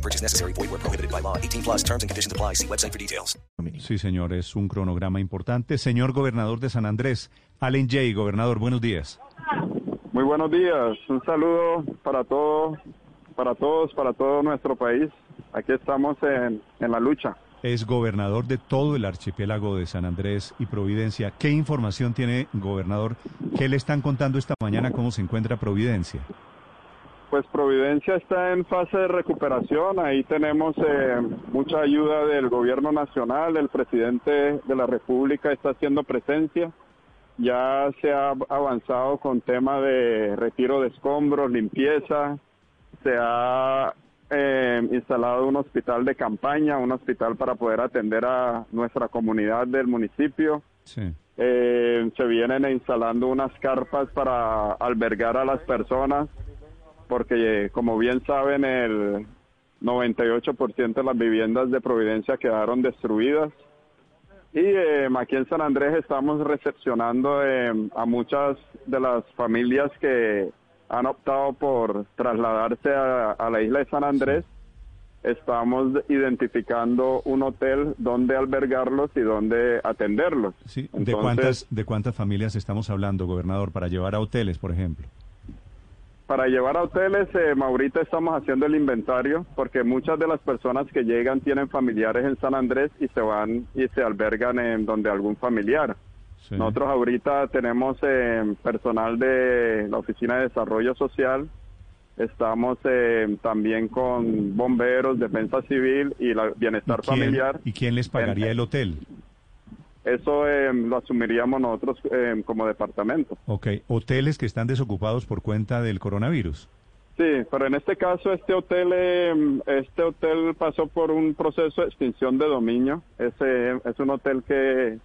No purchase necessary. Void where prohibited by law. 18 plus terms and conditions apply. See website for details. Sí, señor, es un cronograma importante. Señor gobernador de San Andrés, Allen Jay, gobernador, buenos días. Muy buenos días. Un saludo para todos, para todos, para todo nuestro país. Aquí estamos en, en la lucha. Es gobernador de todo el archipiélago de San Andrés y Providencia. ¿Qué información tiene, gobernador? ¿Qué le están contando esta mañana? ¿Cómo se encuentra Providencia? Pues Providencia está en fase de recuperación. Ahí tenemos eh, mucha ayuda del gobierno nacional. El presidente de la República está haciendo presencia. Ya se ha avanzado con tema de retiro de escombros, limpieza. Se ha eh, instalado un hospital de campaña, un hospital para poder atender a nuestra comunidad del municipio. Sí. Eh, se vienen instalando unas carpas para albergar a las personas porque eh, como bien saben el 98% de las viviendas de Providencia quedaron destruidas y eh, aquí en San Andrés estamos recepcionando eh, a muchas de las familias que han optado por trasladarse a, a la isla de San Andrés. Estamos identificando un hotel donde albergarlos y donde atenderlos. Sí. ¿De, Entonces, cuántas, ¿De cuántas familias estamos hablando, gobernador, para llevar a hoteles, por ejemplo? Para llevar a hoteles, eh, Maurita, estamos haciendo el inventario porque muchas de las personas que llegan tienen familiares en San Andrés y se van y se albergan en donde algún familiar. Sí. Nosotros ahorita tenemos eh, personal de la Oficina de Desarrollo Social, estamos eh, también con bomberos, defensa civil y la bienestar ¿Y quién, familiar. ¿Y quién les pagaría En- el hotel? Eso eh, lo asumiríamos nosotros eh, como departamento. Ok, hoteles que están desocupados por cuenta del coronavirus. Sí, pero en este caso este hotel eh, este hotel pasó por un proceso de extinción de dominio. Ese es un hotel que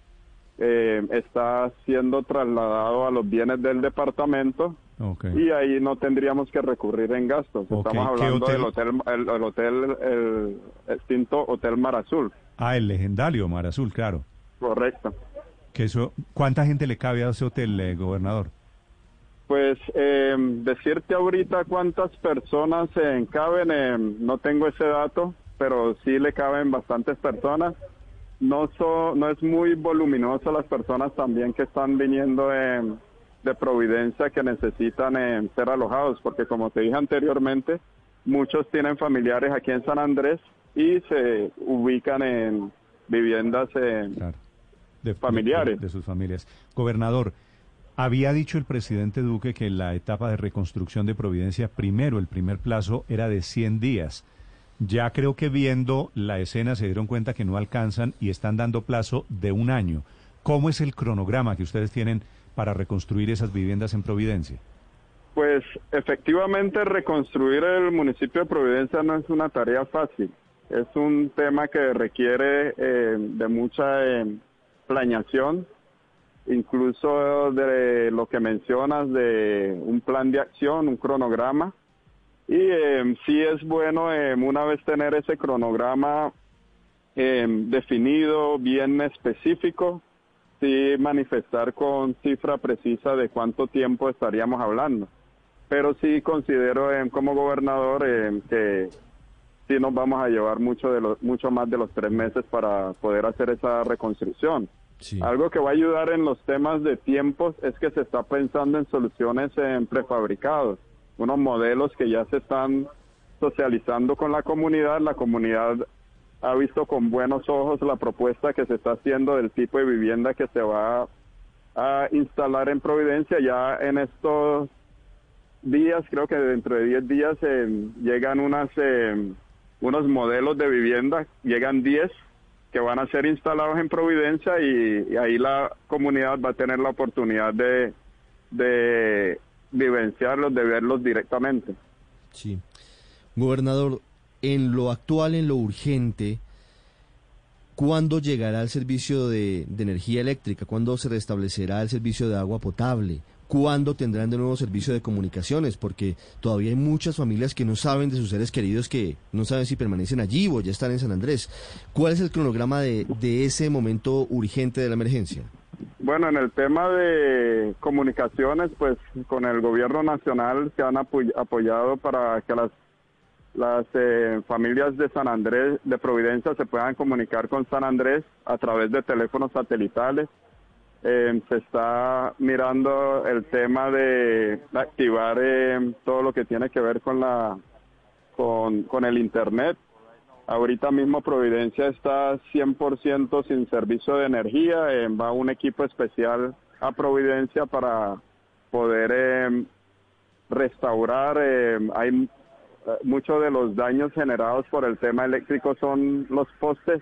eh, está siendo trasladado a los bienes del departamento Ok. y ahí no tendríamos que recurrir en gastos. Estamos ¿qué hablando hotel? del hotel el, el hotel el extinto Hotel Mar Azul. Ah, el legendario Mar Azul, claro. Correcto. Que eso, ¿Cuánta gente le cabe a ese hotel, eh, gobernador? Pues eh, decirte ahorita cuántas personas eh, caben, eh, no tengo ese dato, pero sí le caben bastantes personas. No, so- no es muy voluminoso las personas también que están viniendo eh, de Providencia que necesitan ser alojados, porque como te dije anteriormente, muchos tienen familiares aquí en San Andrés y se ubican en viviendas Claro. De, Familiares. De, de sus familias. Gobernador, había dicho el presidente Duque que la etapa de reconstrucción de Providencia, primero, el primer plazo era de 100 días. Ya creo que viendo la escena se dieron cuenta que no alcanzan y están dando plazo de un año. ¿Cómo es el cronograma que ustedes tienen para reconstruir esas viviendas en Providencia? Pues efectivamente reconstruir el municipio de Providencia no es una tarea fácil. Es un tema que requiere eh, de mucha eh, planeación, incluso de lo que mencionas de un plan de acción, un cronograma. Y eh, sí es bueno eh, una vez tener ese cronograma eh, definido, bien específico, sí manifestar con cifra precisa de cuánto tiempo estaríamos hablando. Pero sí considero como gobernador que sí nos vamos a llevar mucho de los, mucho más de los tres meses para poder hacer esa reconstrucción. Algo que va a ayudar en los temas de tiempos es que se está pensando en soluciones en prefabricados, unos modelos que ya se están socializando con la comunidad. La comunidad ha visto con buenos ojos la propuesta que se está haciendo del tipo de vivienda que se va a instalar en Providencia. Ya en estos días, creo que dentro de 10 días, eh, llegan unas, eh, unos modelos de vivienda, llegan 10 que van a ser instalados en Providencia y, ahí la comunidad va a tener la oportunidad de, de vivenciarlos, de verlos directamente. Sí. Gobernador, en lo actual, en lo urgente, ¿Cuándo llegará el servicio de energía eléctrica? ¿Cuándo se restablecerá el servicio de agua potable? ¿Cuándo tendrán de nuevo servicio de comunicaciones? Porque todavía hay muchas familias que no saben de sus seres queridos, que no saben si permanecen allí o ya están en San Andrés. ¿Cuál es el cronograma de, de ese momento urgente de la emergencia? Bueno, en el tema de comunicaciones, pues con el gobierno nacional se han apoy- apoyado para que las las eh, familias de San Andrés, de Providencia, se puedan comunicar con San Andrés a través de teléfonos satelitales. Eh, se está mirando el tema de activar eh, todo lo que tiene que ver con la con, el internet. Ahorita mismo Providencia está 100% sin servicio de energía. eh, va un equipo especial a Providencia para poder restaurar. hay muchos de los daños generados por el tema eléctrico son los postes.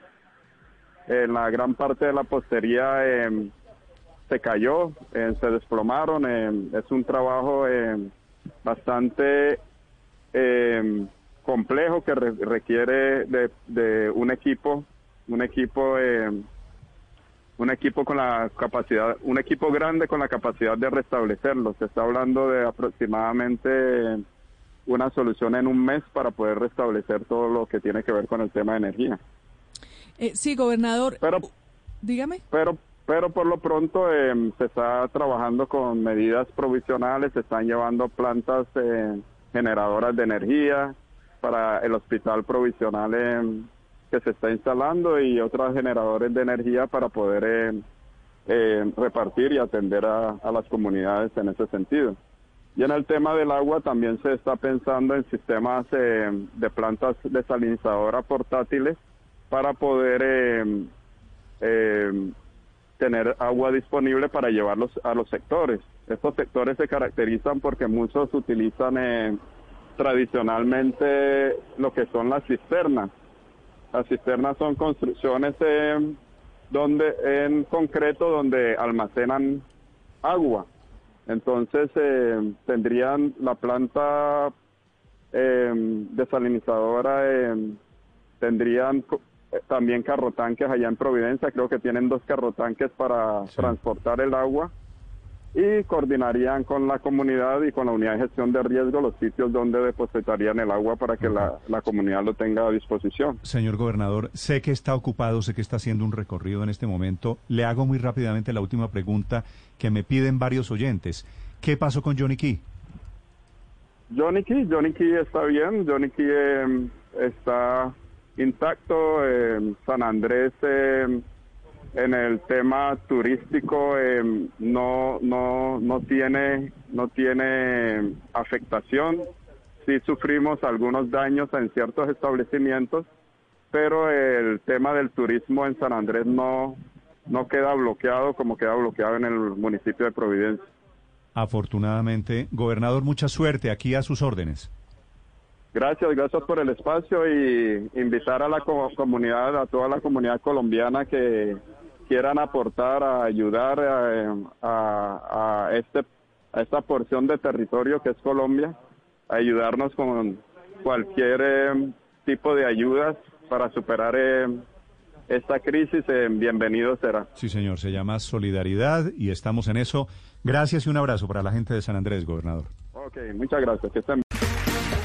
En la gran parte de la postería se cayó, eh, se desplomaron. eh, es un trabajo eh, bastante eh, complejo que re- requiere de, de un equipo, un equipo, eh, un equipo con la capacidad, un equipo grande con la capacidad de restablecerlo. Se está hablando de aproximadamente una solución en un mes para poder restablecer todo lo que tiene que ver con el tema de energía. Eh, sí, gobernador. Pero Dígame. pero pero por lo pronto eh, se está trabajando con medidas provisionales, se están llevando plantas eh, generadoras de energía para el hospital provisional eh, que se está instalando y otros generadores de energía para poder repartir y atender a, a las comunidades en ese sentido. Y en el tema del agua también se está pensando en sistemas eh, de plantas desalinizadoras portátiles para poder eh, eh, tener agua disponible para llevarlos a los sectores. Estos sectores se caracterizan porque muchos utilizan eh, tradicionalmente lo que son las cisternas. Las cisternas son construcciones eh, donde en concreto donde almacenan agua. Entonces eh, tendrían la planta eh, desalinizadora, tendrían también carrotanques allá en Providencia, creo que tienen dos carrotanques para transportar el agua y coordinarían con la comunidad y con la unidad de gestión de riesgo los sitios donde depositarían el agua para que la, la comunidad lo tenga a disposición. Señor gobernador, sé que está ocupado, sé que está haciendo un recorrido en este momento. Le hago muy rápidamente la última pregunta que me piden varios oyentes. ¿Qué pasó con Johnny Key? Johnny Key, Johnny Key está bien, Johnny Key eh, está intacto, San Andrés eh, en el tema turístico eh, no no no tiene no tiene afectación, sí sufrimos algunos daños en ciertos establecimientos, pero el tema del turismo en San Andrés no no queda bloqueado como queda bloqueado en el municipio de Providencia. Afortunadamente, gobernador, mucha suerte aquí a sus órdenes. Gracias, gracias por el espacio y invitar a la co- comunidad, a toda la comunidad colombiana que quieran aportar, a ayudar eh, a, a este, a esta porción de territorio que es Colombia, a ayudarnos con cualquier eh, tipo de ayudas para superar eh, esta crisis. eh, bienvenido será. Sí, señor, se llama Solidaridad y estamos en eso. Gracias y un abrazo para la gente de San Andrés, gobernador. Ok, muchas gracias. Que estén